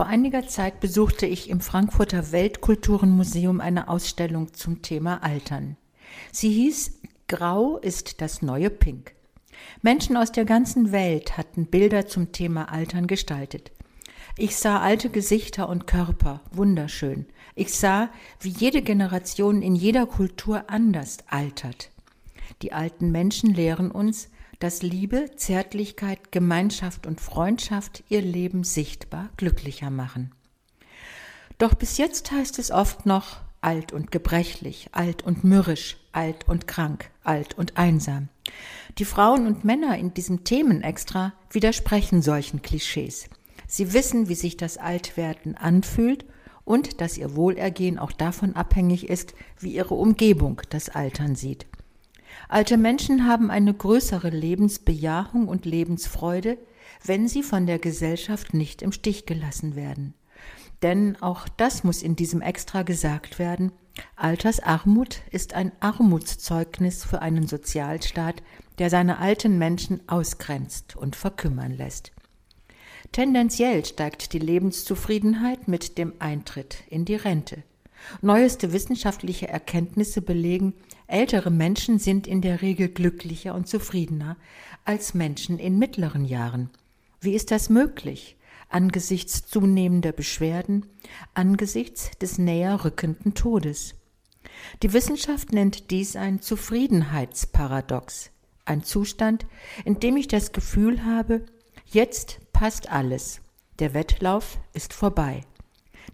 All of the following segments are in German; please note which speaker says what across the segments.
Speaker 1: Vor einiger Zeit besuchte ich im Frankfurter Weltkulturenmuseum eine Ausstellung zum Thema Altern. Sie hieß Grau ist das neue Pink. Menschen aus der ganzen Welt hatten Bilder zum Thema Altern gestaltet. Ich sah alte Gesichter und Körper, wunderschön. Ich sah, wie jede Generation in jeder Kultur anders altert. Die alten Menschen lehren uns, dass Liebe, Zärtlichkeit, Gemeinschaft und Freundschaft ihr Leben sichtbar glücklicher machen. Doch bis jetzt heißt es oft noch alt und gebrechlich, alt und mürrisch, alt und krank, alt und einsam. Die Frauen und Männer in diesem Themenextra widersprechen solchen Klischees. Sie wissen, wie sich das Altwerden anfühlt und dass ihr Wohlergehen auch davon abhängig ist, wie ihre Umgebung das Altern sieht. Alte Menschen haben eine größere Lebensbejahung und Lebensfreude, wenn sie von der Gesellschaft nicht im Stich gelassen werden. Denn auch das muss in diesem Extra gesagt werden, Altersarmut ist ein Armutszeugnis für einen Sozialstaat, der seine alten Menschen ausgrenzt und verkümmern lässt. Tendenziell steigt die Lebenszufriedenheit mit dem Eintritt in die Rente. Neueste wissenschaftliche Erkenntnisse belegen, ältere Menschen sind in der Regel glücklicher und zufriedener als Menschen in mittleren Jahren. Wie ist das möglich? Angesichts zunehmender Beschwerden, angesichts des näher rückenden Todes. Die Wissenschaft nennt dies ein Zufriedenheitsparadox, ein Zustand, in dem ich das Gefühl habe, jetzt passt alles, der Wettlauf ist vorbei.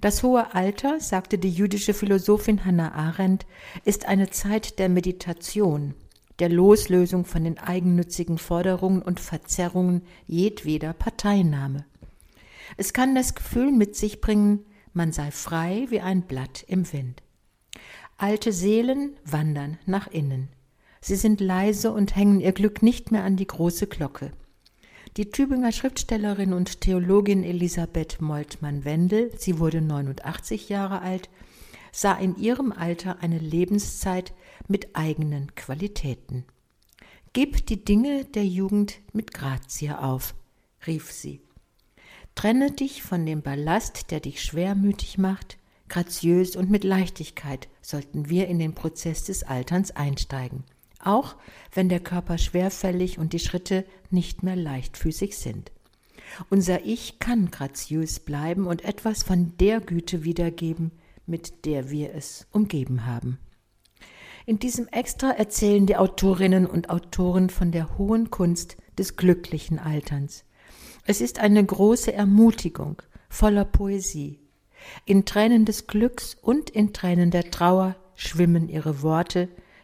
Speaker 1: Das hohe Alter, sagte die jüdische Philosophin Hannah Arendt, ist eine Zeit der Meditation, der Loslösung von den eigennützigen Forderungen und Verzerrungen jedweder Parteinahme. Es kann das Gefühl mit sich bringen, man sei frei wie ein Blatt im Wind. Alte Seelen wandern nach innen. Sie sind leise und hängen ihr Glück nicht mehr an die große Glocke. Die Tübinger Schriftstellerin und Theologin Elisabeth Moltmann-Wendel, sie wurde 89 Jahre alt, sah in ihrem Alter eine Lebenszeit mit eigenen Qualitäten. Gib die Dinge der Jugend mit Grazie auf, rief sie. Trenne dich von dem Ballast, der dich schwermütig macht, graziös und mit Leichtigkeit sollten wir in den Prozess des Alterns einsteigen auch wenn der Körper schwerfällig und die Schritte nicht mehr leichtfüßig sind. Unser Ich kann graziös bleiben und etwas von der Güte wiedergeben, mit der wir es umgeben haben. In diesem Extra erzählen die Autorinnen und Autoren von der hohen Kunst des glücklichen Alterns. Es ist eine große Ermutigung, voller Poesie. In Tränen des Glücks und in Tränen der Trauer schwimmen ihre Worte,